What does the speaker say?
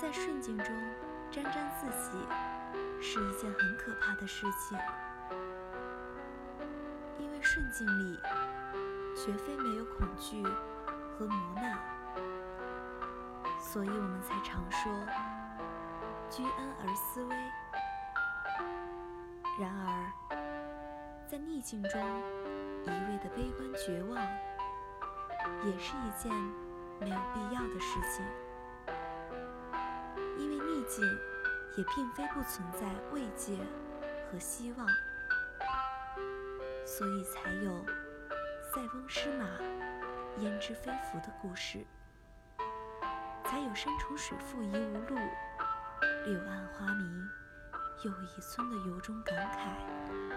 在顺境中沾沾自喜，是一件很可怕的事情。因为顺境里绝非没有恐惧和磨难，所以我们才常说“居安而思危”。然而，在逆境中一味的悲观绝望，也是一件没有必要的事情。也并非不存在慰藉和希望，所以才有“塞翁失马，焉知非福”的故事，才有“山重水复疑无路，柳暗花明又一村”的由衷感慨。